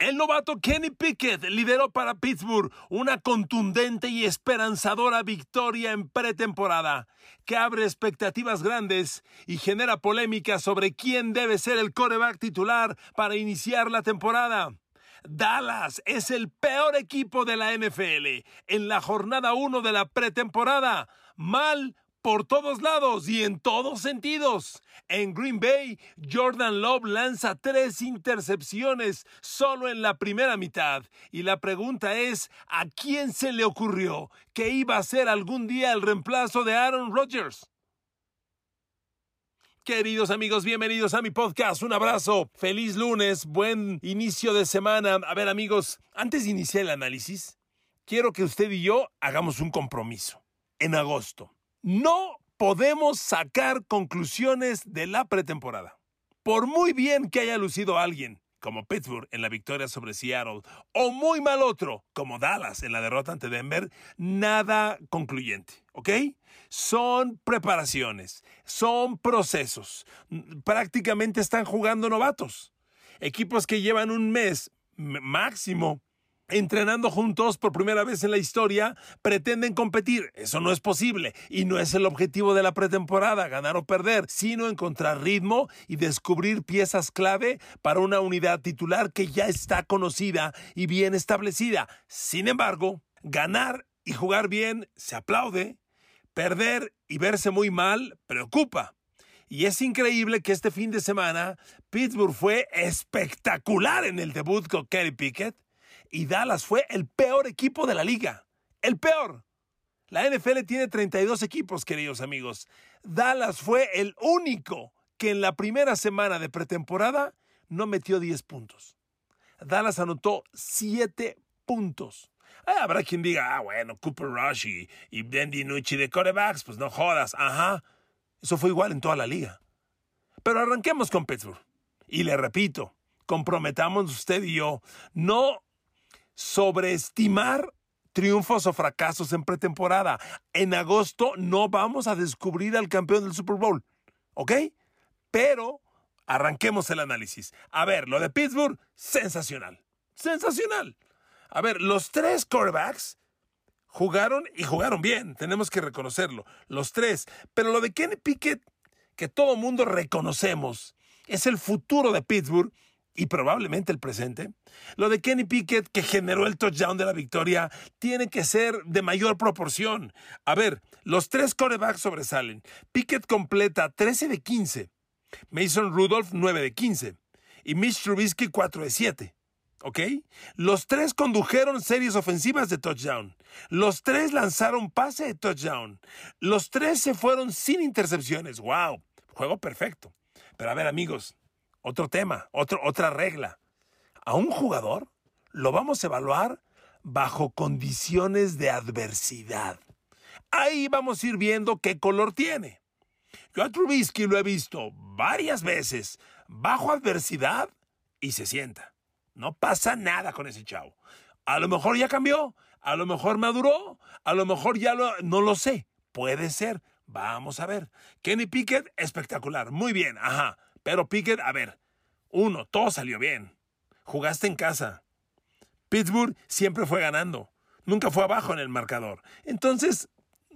El novato Kenny Pickett lideró para Pittsburgh una contundente y esperanzadora victoria en pretemporada que abre expectativas grandes y genera polémica sobre quién debe ser el coreback titular para iniciar la temporada. Dallas es el peor equipo de la NFL en la jornada 1 de la pretemporada. Mal por todos lados y en todos sentidos. En Green Bay, Jordan Love lanza tres intercepciones solo en la primera mitad. Y la pregunta es, ¿a quién se le ocurrió que iba a ser algún día el reemplazo de Aaron Rodgers? Queridos amigos, bienvenidos a mi podcast. Un abrazo. Feliz lunes. Buen inicio de semana. A ver amigos, antes de iniciar el análisis, quiero que usted y yo hagamos un compromiso. En agosto no podemos sacar conclusiones de la pretemporada. Por muy bien que haya lucido alguien, como Pittsburgh en la victoria sobre Seattle, o muy mal otro, como Dallas en la derrota ante Denver, nada concluyente, ¿ok? Son preparaciones, son procesos. Prácticamente están jugando novatos. Equipos que llevan un mes máximo entrenando juntos por primera vez en la historia, pretenden competir. Eso no es posible y no es el objetivo de la pretemporada, ganar o perder, sino encontrar ritmo y descubrir piezas clave para una unidad titular que ya está conocida y bien establecida. Sin embargo, ganar y jugar bien se aplaude, perder y verse muy mal preocupa. Y es increíble que este fin de semana Pittsburgh fue espectacular en el debut con Kerry Pickett y Dallas fue el peor equipo de la liga. El peor. La NFL tiene 32 equipos, queridos amigos. Dallas fue el único que en la primera semana de pretemporada no metió 10 puntos. Dallas anotó 7 puntos. Ah, habrá quien diga, ah, bueno, Cooper Rush y, y Dandy Nucci de corebacks, pues no jodas. Ajá. Eso fue igual en toda la liga. Pero arranquemos con Pittsburgh. Y le repito, comprometamos usted y yo, no sobreestimar triunfos o fracasos en pretemporada. En agosto no vamos a descubrir al campeón del Super Bowl, ¿ok? Pero arranquemos el análisis. A ver, lo de Pittsburgh, sensacional. Sensacional. A ver, los tres quarterbacks jugaron y jugaron bien, tenemos que reconocerlo, los tres. Pero lo de Kenny Pickett, que todo mundo reconocemos, es el futuro de Pittsburgh y probablemente el presente, lo de Kenny Pickett que generó el touchdown de la victoria tiene que ser de mayor proporción. A ver, los tres corebacks sobresalen. Pickett completa 13 de 15, Mason Rudolph 9 de 15 y Mitch Trubisky 4 de 7. ¿Ok? Los tres condujeron series ofensivas de touchdown. Los tres lanzaron pase de touchdown. Los tres se fueron sin intercepciones. ¡Wow! Juego perfecto. Pero a ver, amigos, otro tema, otra regla. A un jugador lo vamos a evaluar bajo condiciones de adversidad. Ahí vamos a ir viendo qué color tiene. Yo a Trubisky lo he visto varias veces bajo adversidad y se sienta. No pasa nada con ese chavo. A lo mejor ya cambió, a lo mejor maduró, a lo mejor ya lo, no lo sé. Puede ser. Vamos a ver. Kenny Pickett, espectacular. Muy bien, ajá. Pero Pickett, a ver, uno, todo salió bien. Jugaste en casa. Pittsburgh siempre fue ganando. Nunca fue abajo en el marcador. Entonces,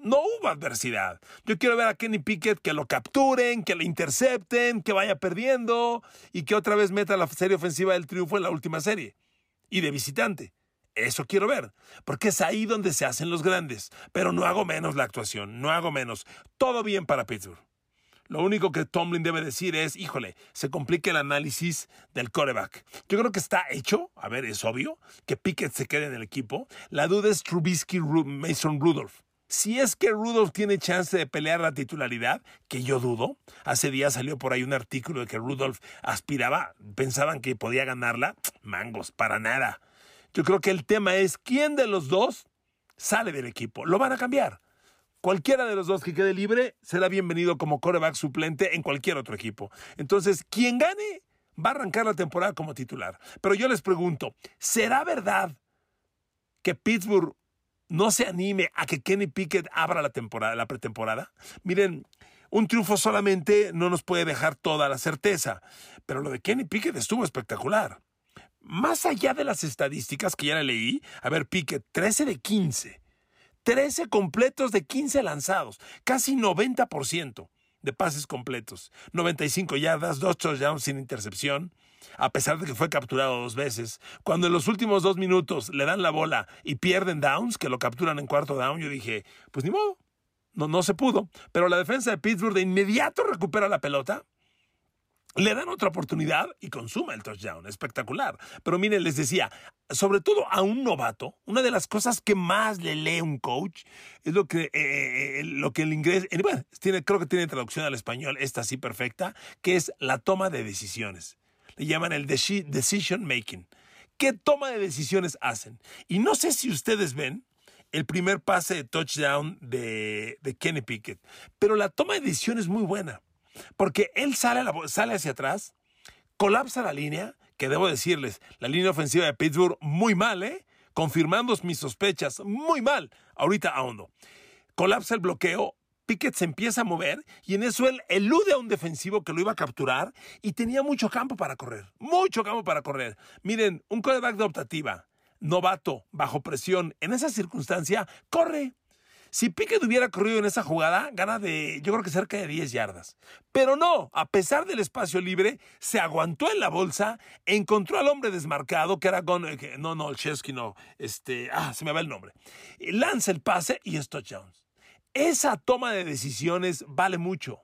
no hubo adversidad. Yo quiero ver a Kenny Pickett que lo capturen, que le intercepten, que vaya perdiendo y que otra vez meta la serie ofensiva del triunfo en la última serie. Y de visitante. Eso quiero ver, porque es ahí donde se hacen los grandes. Pero no hago menos la actuación, no hago menos. Todo bien para Pittsburgh. Lo único que Tomlin debe decir es, híjole, se complica el análisis del coreback. Yo creo que está hecho, a ver, es obvio, que Pickett se quede en el equipo. La duda es Trubisky Mason Rudolph. Si es que Rudolph tiene chance de pelear la titularidad, que yo dudo, hace días salió por ahí un artículo de que Rudolph aspiraba, pensaban que podía ganarla, mangos, para nada. Yo creo que el tema es quién de los dos sale del equipo. Lo van a cambiar. Cualquiera de los dos que quede libre será bienvenido como coreback suplente en cualquier otro equipo. Entonces, quien gane va a arrancar la temporada como titular. Pero yo les pregunto, ¿será verdad que Pittsburgh no se anime a que Kenny Pickett abra la temporada, la pretemporada? Miren, un triunfo solamente no nos puede dejar toda la certeza, pero lo de Kenny Pickett estuvo espectacular. más allá de las estadísticas que ya le leí, a ver, Pickett, 13 de 15. 13 completos de 15 lanzados, casi 90% de pases completos. 95 yardas, dos touchdowns sin intercepción, a pesar de que fue capturado dos veces. Cuando en los últimos dos minutos le dan la bola y pierden downs, que lo capturan en cuarto down, yo dije, pues ni modo, no, no se pudo. Pero la defensa de Pittsburgh de inmediato recupera la pelota le dan otra oportunidad y consuma el touchdown. Espectacular. Pero miren, les decía, sobre todo a un novato, una de las cosas que más le lee un coach es lo que, eh, eh, lo que el inglés, eh, bueno, tiene, creo que tiene traducción al español, esta sí perfecta, que es la toma de decisiones. Le llaman el decision making. ¿Qué toma de decisiones hacen? Y no sé si ustedes ven el primer pase de touchdown de, de Kenny Pickett, pero la toma de decisiones es muy buena. Porque él sale, sale hacia atrás, colapsa la línea, que debo decirles, la línea ofensiva de Pittsburgh muy mal, ¿eh? Confirmando mis sospechas, muy mal. Ahorita ahondo. Colapsa el bloqueo, Pickett se empieza a mover y en eso él elude a un defensivo que lo iba a capturar y tenía mucho campo para correr. Mucho campo para correr. Miren, un quarterback de optativa, novato, bajo presión, en esa circunstancia, corre. Si Pickett hubiera corrido en esa jugada, gana de, yo creo que cerca de 10 yardas. Pero no, a pesar del espacio libre, se aguantó en la bolsa, encontró al hombre desmarcado, que era Gon, eh, no, no, Chesky no, este, ah, se me va el nombre. Lanza el pase y es touchdown. Esa toma de decisiones vale mucho.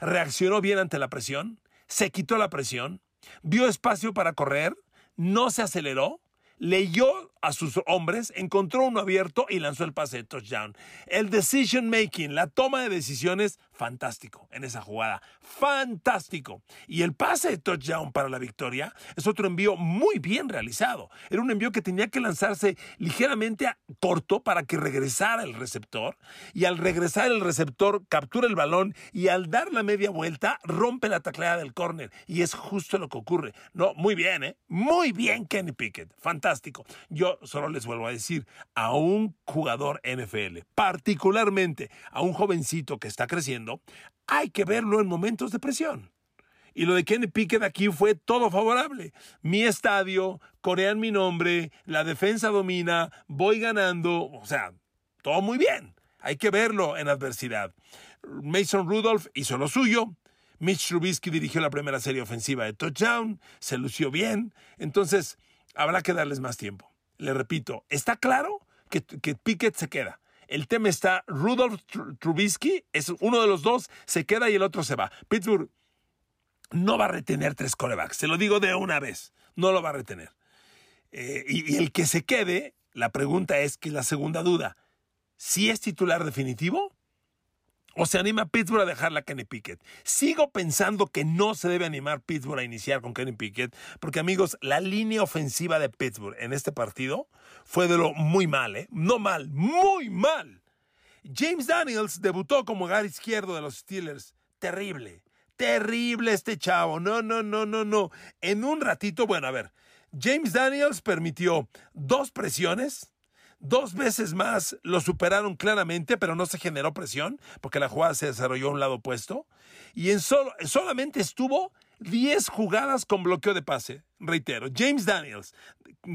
Reaccionó bien ante la presión, se quitó la presión, vio espacio para correr, no se aceleró, leyó a sus hombres, encontró uno abierto y lanzó el pase de touchdown. El decision making, la toma de decisiones, fantástico en esa jugada. Fantástico. Y el pase de touchdown para la victoria es otro envío muy bien realizado. Era un envío que tenía que lanzarse ligeramente corto para que regresara el receptor. Y al regresar el receptor, captura el balón y al dar la media vuelta, rompe la tacleada del córner. Y es justo lo que ocurre. No, muy bien, ¿eh? Muy bien, Kenny Pickett. Fantástico. Yo solo les vuelvo a decir, a un jugador NFL, particularmente a un jovencito que está creciendo, hay que verlo en momentos de presión. Y lo de Kenny Pickett aquí fue todo favorable. Mi estadio, corean mi nombre, la defensa domina, voy ganando, o sea, todo muy bien. Hay que verlo en adversidad. Mason Rudolph hizo lo suyo. Mitch Trubisky dirigió la primera serie ofensiva de touchdown, se lució bien. Entonces, habrá que darles más tiempo le repito, está claro que, que Pickett se queda. El tema está, Rudolph Trubisky es uno de los dos, se queda y el otro se va. Pittsburgh no va a retener tres corebacks, se lo digo de una vez, no lo va a retener. Eh, y, y, el que se quede, la pregunta es que la segunda duda, ¿si es titular definitivo? ¿O se anima Pittsburgh a dejarla a Kenny Pickett? Sigo pensando que no se debe animar Pittsburgh a iniciar con Kenny Pickett, porque amigos, la línea ofensiva de Pittsburgh en este partido fue de lo muy mal, ¿eh? No mal, muy mal. James Daniels debutó como gar izquierdo de los Steelers. Terrible, terrible este chavo. No, no, no, no, no. En un ratito, bueno, a ver, James Daniels permitió dos presiones Dos veces más lo superaron claramente, pero no se generó presión porque la jugada se desarrolló a un lado opuesto. Y en solo, solamente estuvo 10 jugadas con bloqueo de pase. Reitero, James Daniels,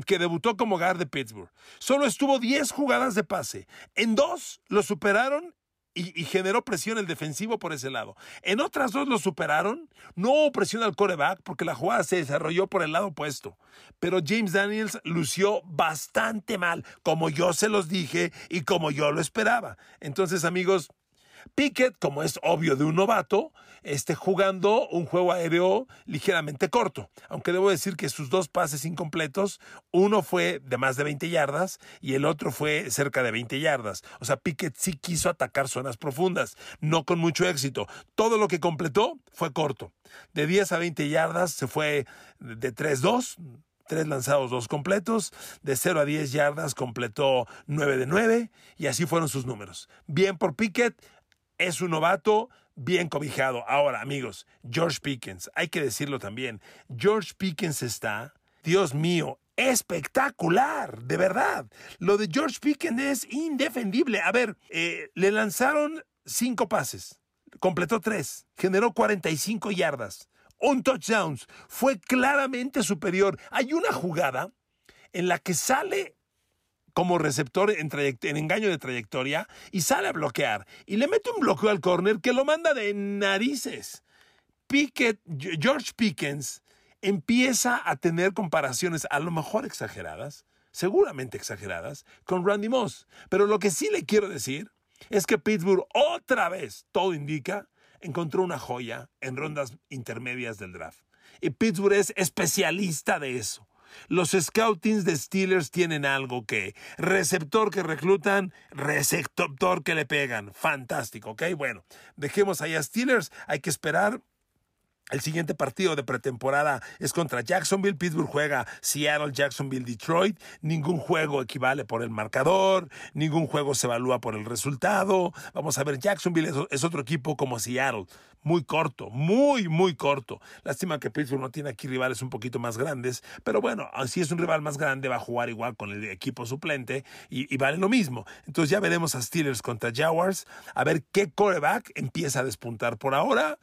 que debutó como guard de Pittsburgh, solo estuvo 10 jugadas de pase. En dos lo superaron y, generó presión el defensivo por ese lado. En otras dos lo superaron, no hubo presión al coreback porque la jugada se desarrolló por el lado opuesto. Pero James Daniels lució bastante mal, como yo se los dije y como yo lo esperaba. Entonces, amigos, Pickett, como es obvio de un novato, esté jugando un juego aéreo ligeramente corto. Aunque debo decir que sus dos pases incompletos, uno fue de más de 20 yardas y el otro fue cerca de 20 yardas. O sea, Pickett sí quiso atacar zonas profundas, no con mucho éxito. Todo lo que completó fue corto. De 10 a 20 yardas se fue de 3-2 tres lanzados, dos completos. De 0 a 10 yardas completó 9 de 9 y así fueron sus números. Bien por Pickett, es un novato bien cobijado. Ahora, amigos, George Pickens, hay que decirlo también, George Pickens está, Dios mío, espectacular, de verdad. Lo de George Pickens es indefendible. A ver, eh, le lanzaron cinco pases, completó tres, generó 45 yardas. un touchdown. Fue claramente superior. Hay una jugada en la que sale como receptor en, en, engaño de trayectoria y sale a bloquear. Y le mete un bloqueo al corner que lo manda de narices. Pickett, George Pickens empieza a tener comparaciones a lo mejor exageradas, seguramente exageradas, con Randy Moss. Pero lo que sí le quiero decir es que Pittsburgh otra vez, todo indica, encontró una joya en rondas intermedias del draft. Y Pittsburgh es especialista de eso. Los scoutings de Steelers tienen algo que receptor que reclutan, receptor que le pegan. Fantástico, ¿ok? Bueno, dejemos ahí a Steelers. Hay que esperar el siguiente partido de pretemporada es contra Jacksonville. Pittsburgh juega Seattle, Jacksonville, Detroit. Ningún juego equivale por el marcador, ningún juego se evalúa por el resultado. Vamos a ver, Jacksonville es, otro equipo como Seattle, muy corto, muy, muy corto. Lástima que Pittsburgh no tiene aquí rivales un poquito más grandes, pero bueno, si es un rival más grande va a jugar igual con el equipo suplente y, y vale lo mismo. Entonces ya veremos a Steelers contra Jaguars, a ver qué coreback empieza a despuntar por ahora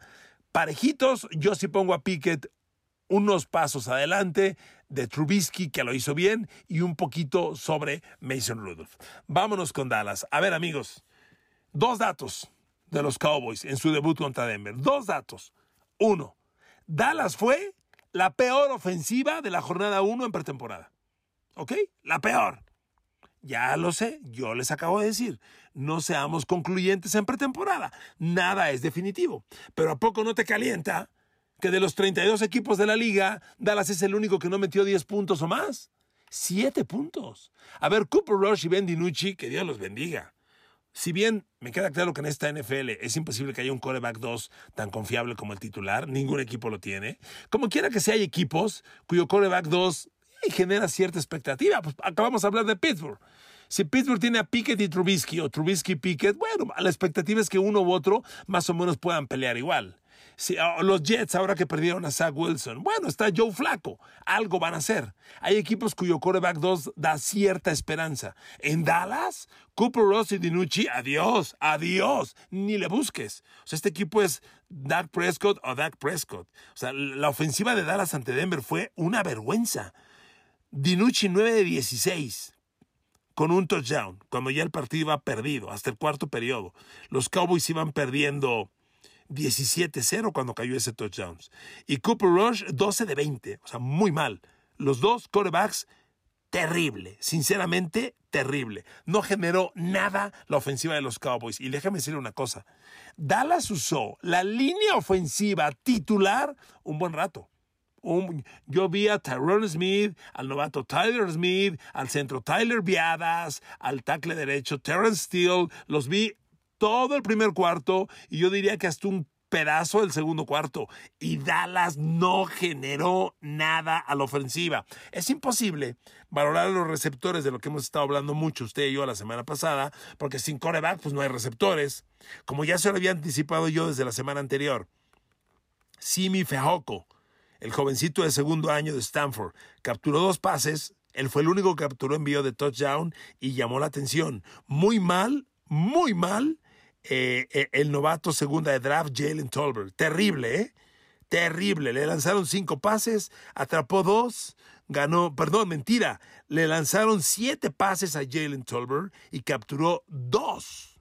parejitos, yo sí pongo a Pickett unos pasos adelante de Trubisky, que lo hizo bien, y un poquito sobre Mason Rudolph. Vámonos con Dallas. A ver, amigos, dos datos de los Cowboys en su debut contra Denver. Dos datos. Uno, Dallas fue la peor ofensiva de la jornada 1 en pretemporada. ¿Ok? La peor. Ya lo sé, yo les acabo de decir, no seamos concluyentes en pretemporada, nada es definitivo. Pero ¿a poco no te calienta que de los 32 equipos de la liga, Dallas es el único que no metió 10 puntos o más? Siete puntos. A ver, Cooper Rush y Ben DiNucci, que Dios los bendiga. Si bien me queda claro que en esta NFL es imposible que haya un coreback 2 tan confiable como el titular, ningún equipo lo tiene. Como quiera que sea, hay equipos cuyo coreback 2 genera cierta expectativa. Pues acabamos de hablar de Pittsburgh. Si Pittsburgh tiene a Pickett y Trubisky o Trubisky y Pickett, bueno, la expectativa es que uno u otro más o menos puedan pelear igual. Si, ah, los Jets, ahora que perdieron a Zach Wilson, bueno, está Joe Flaco, algo van a hacer. Hay equipos cuyo quarterback 2 da cierta esperanza. En Dallas, Cooper Ross y Dinucci, adiós, adiós, ni le busques. O sea, este equipo es Dak Prescott o Dak Prescott. O sea, la ofensiva de Dallas ante Denver fue una vergüenza. Dinucci 9 de 16 con un touchdown, cuando ya el partido iba perdido, hasta el cuarto periodo. Los Cowboys iban perdiendo 17-0 cuando cayó ese touchdown. Y Cooper Rush 12 de 20, o sea, muy mal. Los dos quarterbacks, terrible, sinceramente terrible. No generó nada la ofensiva de los Cowboys. Y déjame decirle una cosa, Dallas usó la línea ofensiva titular un buen rato yo vi a Tyrone Smith, al novato Tyler Smith, al centro Tyler Viadas, al tackle derecho Terrence Steele, los vi todo el primer cuarto y yo diría que hasta un pedazo del segundo cuarto y Dallas no generó nada a la ofensiva. Es imposible valorar a los receptores de lo que hemos estado hablando mucho usted y yo la semana pasada, porque sin coreback pues no hay receptores, como ya se lo había anticipado yo desde la semana anterior. Simi Fejoco el jovencito de segundo año de Stanford, capturó dos pases, él fue el único que capturó envío de touchdown y llamó la atención. Muy mal, muy mal, eh, eh, el novato segunda de draft, Jalen Tolbert. Terrible, ¿eh? Terrible. Le lanzaron cinco pases, atrapó dos, ganó, perdón, mentira, le lanzaron siete pases a Jalen Tolbert y capturó dos.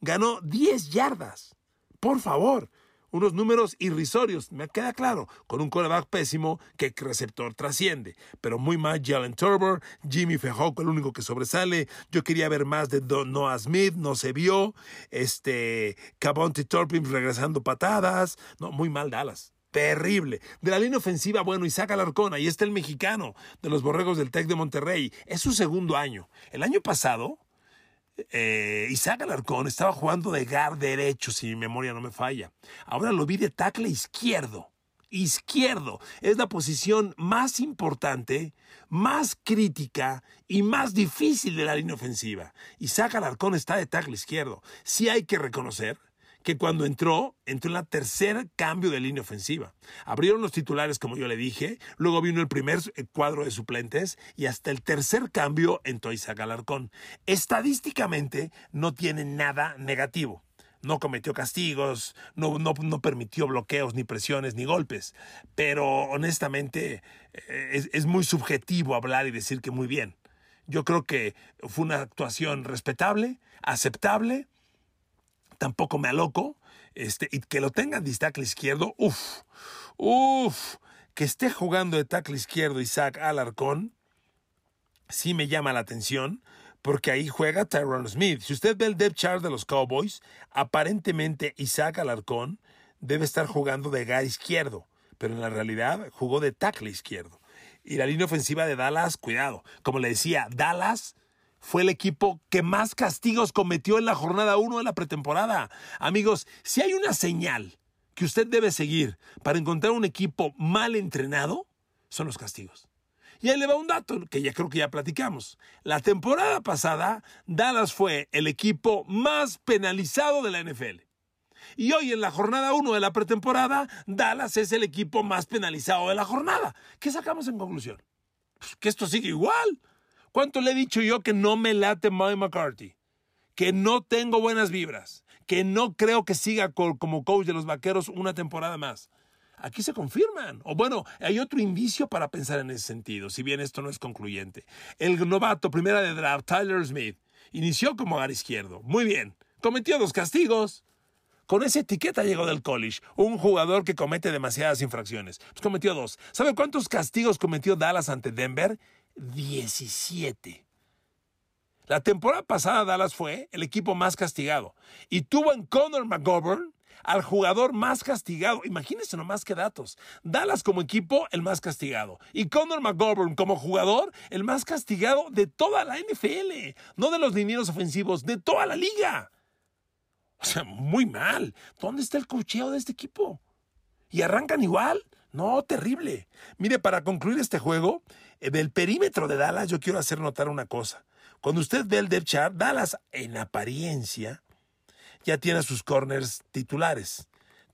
Ganó diez yardas. Por favor, unos números irrisorios, me queda claro, con un coreback pésimo que receptor trasciende. Pero muy mal Jalen Turber, Jimmy Fejoco, el único que sobresale. Yo quería ver más de Noah Smith, no se vio. Este, Cabonte Turpin regresando patadas. No, muy mal Dallas terrible. De la línea ofensiva, bueno, Isaac Alarcón, ahí está el mexicano de los Borregos del Tec de Monterrey. Es su segundo año. El año pasado eh, Isaac Alarcón estaba jugando de gar derecho, si mi memoria no me falla. Ahora lo vi de tackle izquierdo. Izquierdo es la posición más importante, más crítica y más difícil de la línea ofensiva. Isaac Alarcón está de tackle izquierdo. Sí hay que reconocer que cuando entró, entró en la tercera cambio de línea ofensiva. Abrieron los titulares, como yo le dije, luego vino el primer eh, cuadro de suplentes y hasta el tercer cambio entró Isaac Alarcón. Estadísticamente no tiene nada negativo. no cometió castigos, no, no, no, permitió bloqueos, ni presiones, ni golpes. Pero honestamente eh, es, es, muy subjetivo hablar y decir que muy bien. Yo creo que fue una actuación respetable, aceptable, tampoco me aloco, este, y que lo tengan de tackle izquierdo, uff, uff, que esté jugando de tackle izquierdo Isaac Alarcón, sí me llama la atención, porque ahí juega Tyrone Smith. Si usted ve el depth chart de los Cowboys, aparentemente Isaac Alarcón debe estar jugando de guard izquierdo, pero en la realidad jugó de tackle izquierdo. Y la línea ofensiva de Dallas, cuidado, como le decía, Dallas fue el equipo que más castigos cometió en la jornada 1 de la pretemporada. Amigos, si hay una señal que usted debe seguir para encontrar un equipo mal entrenado, son los castigos. Y ahí le va un dato que ya creo que ya platicamos. La temporada pasada, Dallas fue el equipo más penalizado de la NFL. Y hoy en la jornada 1 de la pretemporada, Dallas es el equipo más penalizado de la jornada. ¿Qué sacamos en conclusión? Pues que esto sigue igual. ¿Cuánto le he dicho yo que no me late Mike McCarthy? Que no tengo buenas vibras. Que no creo que siga como coach de los vaqueros una temporada más aquí se confirman. O bueno, hay otro indicio para pensar en ese sentido, si bien esto no es concluyente. El novato primera de draft, Tyler Smith, inició como gar izquierdo. Muy bien. Cometió dos castigos. Con esa etiqueta llegó del college, un jugador que comete demasiadas infracciones. Pues cometió dos. ¿Sabe cuántos castigos cometió Dallas ante Denver? 17. La temporada pasada Dallas fue el equipo más castigado y tuvo en Conor McGovern al jugador más castigado. Imagínense nomás que datos. Dallas como equipo, el más castigado. Y Conor McGovern como jugador, el más castigado de toda la NFL. No de los linieros ofensivos, de toda la liga. O sea, muy mal. ¿Dónde está el cocheo de este equipo? ¿Y arrancan igual? No, terrible. Mire, para concluir este juego, eh, del perímetro de Dallas, yo quiero hacer notar una cosa. Cuando usted ve el depth chart, Dallas en apariencia ya tiene sus corners titulares.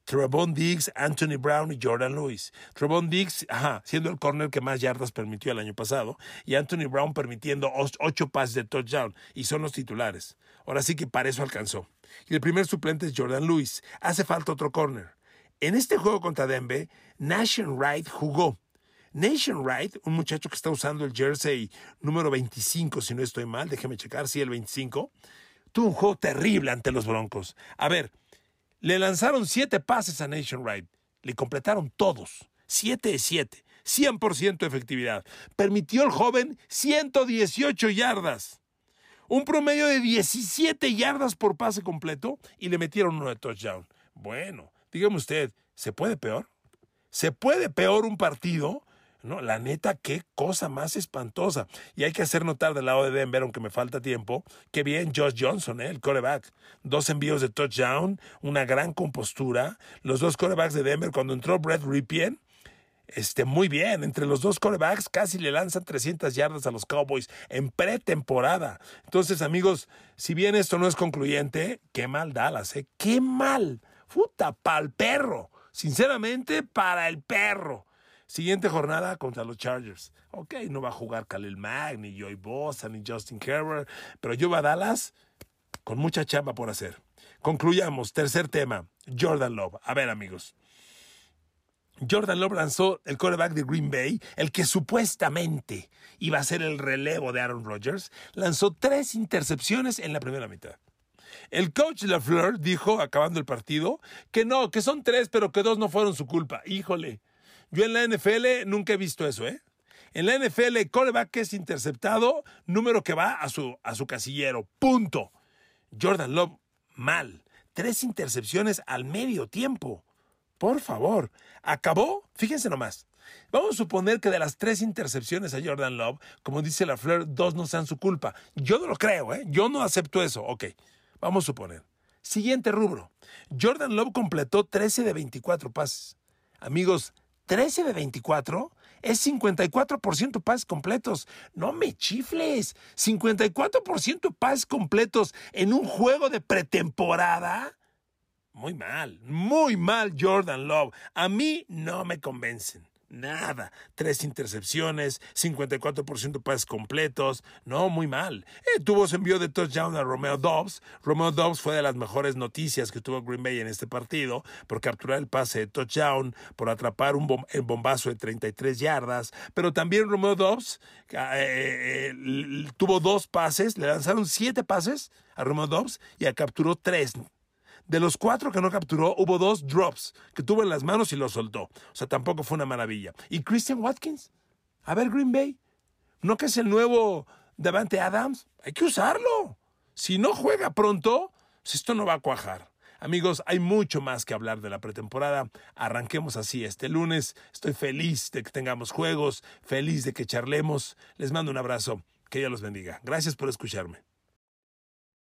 Trevon Diggs, Anthony Brown y Jordan Lewis. Trevon Diggs, ajá, siendo el corner que más yardas permitió el año pasado, y Anthony Brown permitiendo ocho pases de touchdown, y son los titulares. Ahora sí que para eso alcanzó. Y el primer suplente es Jordan Lewis. Hace falta otro corner. En este juego contra Denver, Nation Wright jugó. Nation Wright, un muchacho que está usando el jersey número 25, si no estoy mal, déjeme checar, sí, el 25 tuvo un juego terrible ante los Broncos. A ver, le lanzaron siete pases a Nation Wright. Le completaron todos. Siete de siete. 100% efectividad. Permitió el joven 118 yardas. Un promedio de 17 yardas por pase completo y le metieron uno de touchdown. Bueno, dígame usted, ¿se puede peor? ¿Se puede peor un partido no, la neta, qué cosa más espantosa. Y hay que hacer notar del lado de Denver, aunque me falta tiempo, que bien Josh Johnson, ¿eh? el coreback. Dos envíos de touchdown, una gran compostura. Los dos corebacks de Denver, cuando entró Brett Ripien, este, muy bien. Entre los dos corebacks casi le lanzan 300 yardas a los Cowboys en pretemporada. Entonces, amigos, si bien esto no es concluyente, qué mal Dallas, ¿eh? Qué mal. Puta, para el perro. Sinceramente, para el perro. Siguiente jornada contra los Chargers. Ok, no va a jugar Khalil Mack, ni Joy Bosa, ni Justin Herbert, pero yo a Dallas con mucha chamba por hacer. Concluyamos. Tercer tema, Jordan Love. A ver, amigos. Jordan Love lanzó el quarterback de Green Bay, el que supuestamente iba a ser el relevo de Aaron Rodgers, lanzó tres intercepciones en la primera mitad. El coach LaFleur dijo, acabando el partido, que no, que son tres, pero que dos no fueron su culpa. Híjole, yo en la NFL nunca he visto eso, ¿eh? En la NFL, coreback es interceptado, número que va a su, a su casillero. Punto. Jordan Love, mal. Tres intercepciones al medio tiempo. Por favor. ¿Acabó? Fíjense nomás. Vamos a suponer que de las tres intercepciones a Jordan Love, como dice la Fleur, dos no sean su culpa. Yo no lo creo, ¿eh? Yo no acepto eso. Ok, vamos a suponer. Siguiente rubro. Jordan Love completó 13 de 24 pases. Amigos, 13 de 24 es 54% pases completos. No me chifles. 54% pases completos en un juego de pretemporada. Muy mal, muy mal Jordan Love. A mí no me convencen. Nada. Tres intercepciones, 54% pases completos. No, muy mal. Eh, tuvo su envío de touchdown a Romeo Dobbs. Romeo Dobbs fue de las mejores noticias que tuvo Green Bay en este partido por capturar el pase de touchdown, por atrapar un bombazo de 33 yardas. Pero también Romeo Dobbs eh, eh, tuvo dos pases, le lanzaron siete pases a Romeo Dobbs y capturó tres de los cuatro que no capturó, hubo dos drops que tuvo en las manos y los soltó. O sea, tampoco fue una maravilla. ¿Y Christian Watkins? A ver, Green Bay. ¿No que es el nuevo Davante Adams? Hay que usarlo. Si no juega pronto, pues esto no va a cuajar. Amigos, hay mucho más que hablar de la pretemporada. Arranquemos así este lunes. Estoy feliz de que tengamos juegos, feliz de que charlemos. Les mando un abrazo. Que Dios los bendiga. Gracias por escucharme.